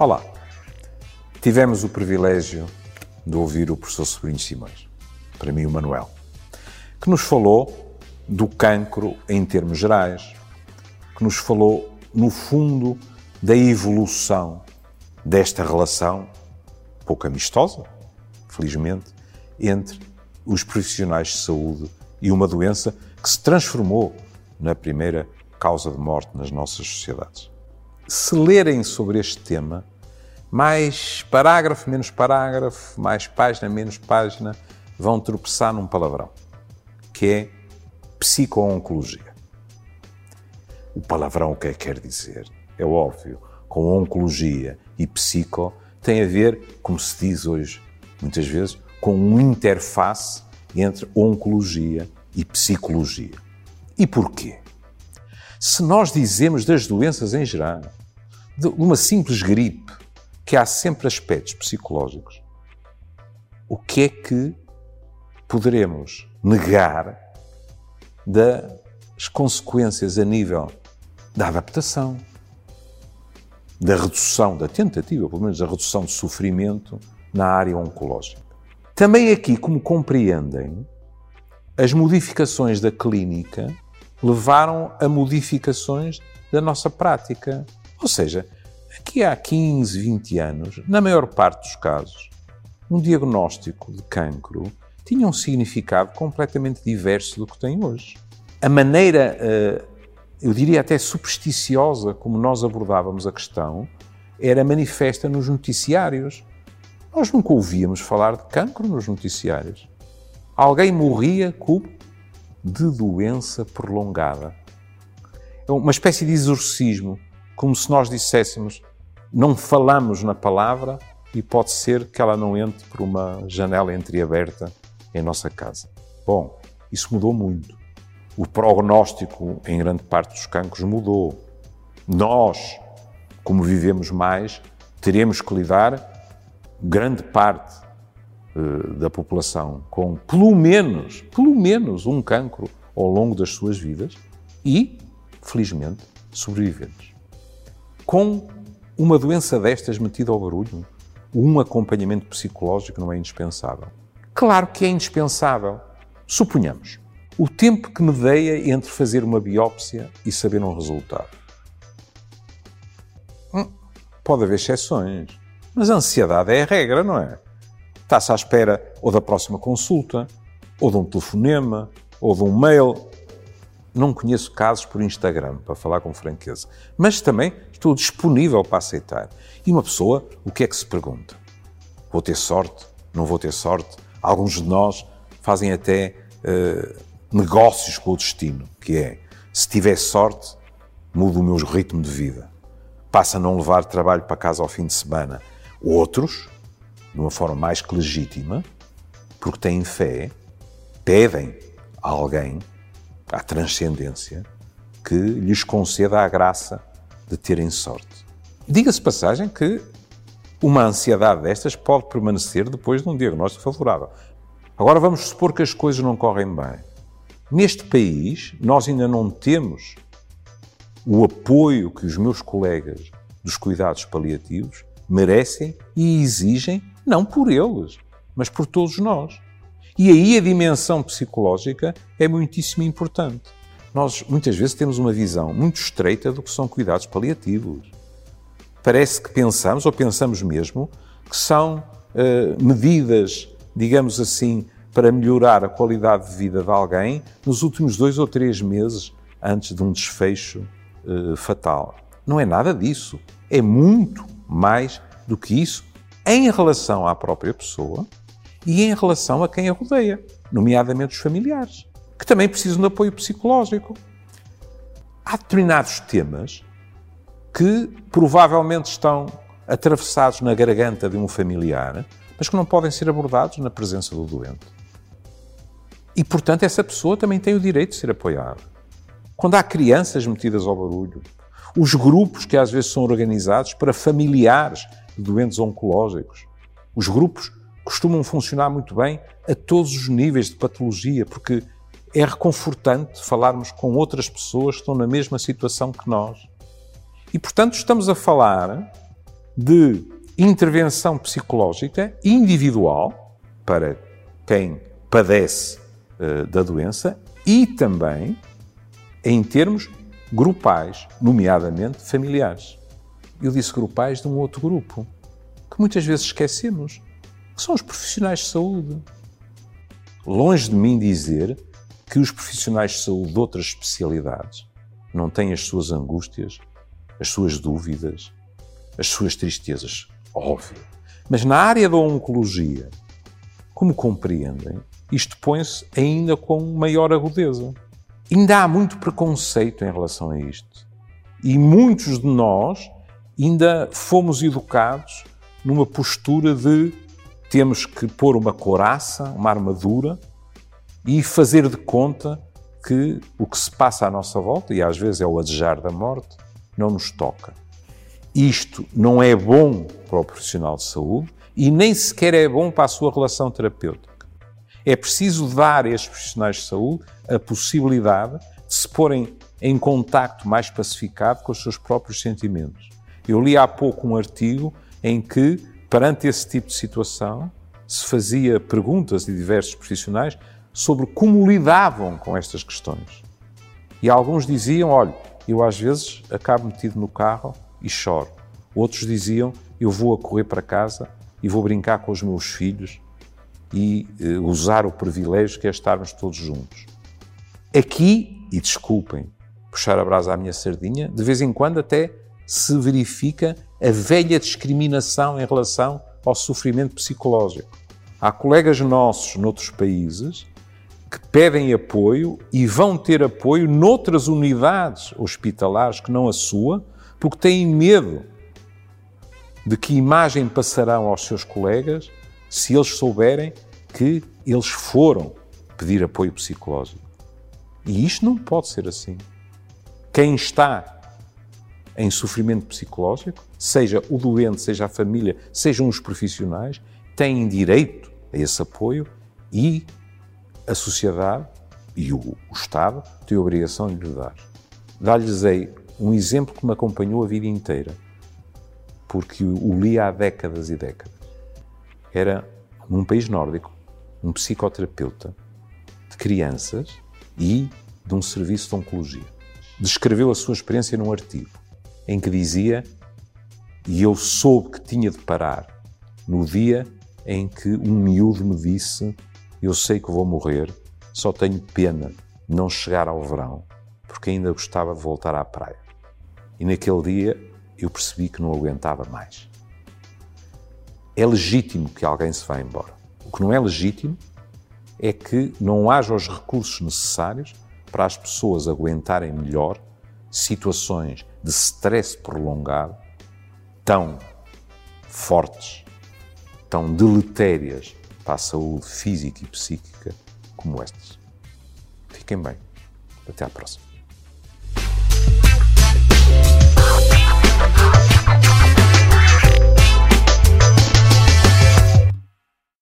Olá, tivemos o privilégio de ouvir o professor Sobrinho Simões, para mim o Manuel, que nos falou do cancro em termos gerais, que nos falou, no fundo, da evolução desta relação pouco amistosa, felizmente, entre os profissionais de saúde e uma doença que se transformou na primeira causa de morte nas nossas sociedades. Se lerem sobre este tema, mais parágrafo, menos parágrafo, mais página, menos página, vão tropeçar num palavrão, que é psico-oncologia. O palavrão o que é que quer dizer? É óbvio, com oncologia e psico tem a ver, como se diz hoje muitas vezes, com uma interface entre oncologia e psicologia. E porquê? Se nós dizemos das doenças em geral, de uma simples gripe, que há sempre aspectos psicológicos, o que é que poderemos negar das consequências a nível da adaptação, da redução, da tentativa, pelo menos da redução de sofrimento na área oncológica. Também aqui, como compreendem, as modificações da clínica levaram a modificações da nossa prática. Ou seja, aqui há 15, 20 anos, na maior parte dos casos, um diagnóstico de cancro tinha um significado completamente diverso do que tem hoje. A maneira, eh, eu diria até supersticiosa, como nós abordávamos a questão, era manifesta nos noticiários. Nós nunca ouvíamos falar de cancro nos noticiários. Alguém morria de doença prolongada. É uma espécie de exorcismo, como se nós disséssemos, não falamos na palavra e pode ser que ela não entre por uma janela entreaberta em nossa casa. Bom, isso mudou muito. O prognóstico em grande parte dos cancros mudou. Nós, como vivemos mais, teremos que lidar grande parte da população com pelo menos, pelo menos um cancro ao longo das suas vidas e, felizmente, sobreviventes. Com uma doença destas metida ao barulho, um acompanhamento psicológico não é indispensável. Claro que é indispensável. Suponhamos o tempo que medeia entre fazer uma biópsia e saber um resultado. Hum, pode haver exceções. Mas a ansiedade é a regra, não é? Está-se à espera ou da próxima consulta, ou de um telefonema, ou de um mail. Não conheço casos por Instagram, para falar com franqueza. Mas também estou disponível para aceitar. E uma pessoa, o que é que se pergunta? Vou ter sorte? Não vou ter sorte? Alguns de nós fazem até uh, negócios com o destino, que é, se tiver sorte, mudo o meu ritmo de vida. Passa a não levar trabalho para casa ao fim de semana Outros, de uma forma mais que legítima, porque têm fé, pedem a alguém, à transcendência, que lhes conceda a graça de terem sorte. Diga-se passagem que uma ansiedade destas pode permanecer depois de um diagnóstico favorável. Agora vamos supor que as coisas não correm bem. Neste país, nós ainda não temos o apoio que os meus colegas dos cuidados paliativos merecem e exigem, não por eles, mas por todos nós. E aí a dimensão psicológica é muitíssimo importante. Nós muitas vezes temos uma visão muito estreita do que são cuidados paliativos. Parece que pensamos, ou pensamos mesmo, que são uh, medidas, digamos assim, para melhorar a qualidade de vida de alguém nos últimos dois ou três meses antes de um desfecho uh, fatal. Não é nada disso. É muito mais do que isso em relação à própria pessoa e em relação a quem a rodeia, nomeadamente os familiares, que também precisam de apoio psicológico. Há determinados temas que provavelmente estão atravessados na garganta de um familiar, mas que não podem ser abordados na presença do doente. E, portanto, essa pessoa também tem o direito de ser apoiada. Quando há crianças metidas ao barulho, os grupos que às vezes são organizados para familiares doentes oncológicos. Os grupos costumam funcionar muito bem a todos os níveis de patologia, porque é reconfortante falarmos com outras pessoas que estão na mesma situação que nós. E, portanto, estamos a falar de intervenção psicológica individual para quem padece uh, da doença e também em termos grupais, nomeadamente familiares. Eu disse grupais de um outro grupo, que muitas vezes esquecemos, que são os profissionais de saúde. Longe de mim dizer que os profissionais de saúde de outras especialidades não têm as suas angústias, as suas dúvidas, as suas tristezas óbvio. Mas na área da oncologia, como compreendem, isto põe-se ainda com maior agudeza. Ainda há muito preconceito em relação a isto. E muitos de nós ainda fomos educados numa postura de temos que pôr uma coraça, uma armadura e fazer de conta que o que se passa à nossa volta, e às vezes é o adejar da morte, não nos toca. Isto não é bom para o profissional de saúde e nem sequer é bom para a sua relação terapêutica. É preciso dar a estes profissionais de saúde a possibilidade de se porem em contacto mais pacificado com os seus próprios sentimentos. Eu li há pouco um artigo em que, perante esse tipo de situação, se fazia perguntas de diversos profissionais sobre como lidavam com estas questões. E alguns diziam: olha, eu às vezes acabo metido no carro e choro. Outros diziam: Eu vou a correr para casa e vou brincar com os meus filhos e uh, usar o privilégio que é estarmos todos juntos. Aqui, e desculpem puxar a brasa à minha sardinha, de vez em quando até se verifica a velha discriminação em relação ao sofrimento psicológico. Há colegas nossos noutros países que pedem apoio e vão ter apoio noutras unidades hospitalares que não a sua, porque têm medo de que imagem passarão aos seus colegas se eles souberem que eles foram pedir apoio psicológico. E isto não pode ser assim. Quem está em sofrimento psicológico, seja o doente, seja a família, sejam os profissionais, têm direito a esse apoio e a sociedade e o, o Estado têm a obrigação de lhe dar. Dar-lhes um exemplo que me acompanhou a vida inteira, porque o li há décadas e décadas. Era, num país nórdico, um psicoterapeuta de crianças e de um serviço de oncologia. Descreveu a sua experiência num artigo em que dizia: E eu soube que tinha de parar no dia em que um miúdo me disse: Eu sei que vou morrer, só tenho pena não chegar ao verão, porque ainda gostava de voltar à praia. E naquele dia eu percebi que não aguentava mais. É legítimo que alguém se vá embora. O que não é legítimo é que não haja os recursos necessários para as pessoas aguentarem melhor situações de stress prolongado tão fortes, tão deletérias para a saúde física e psíquica como estas. Fiquem bem. Até à próxima.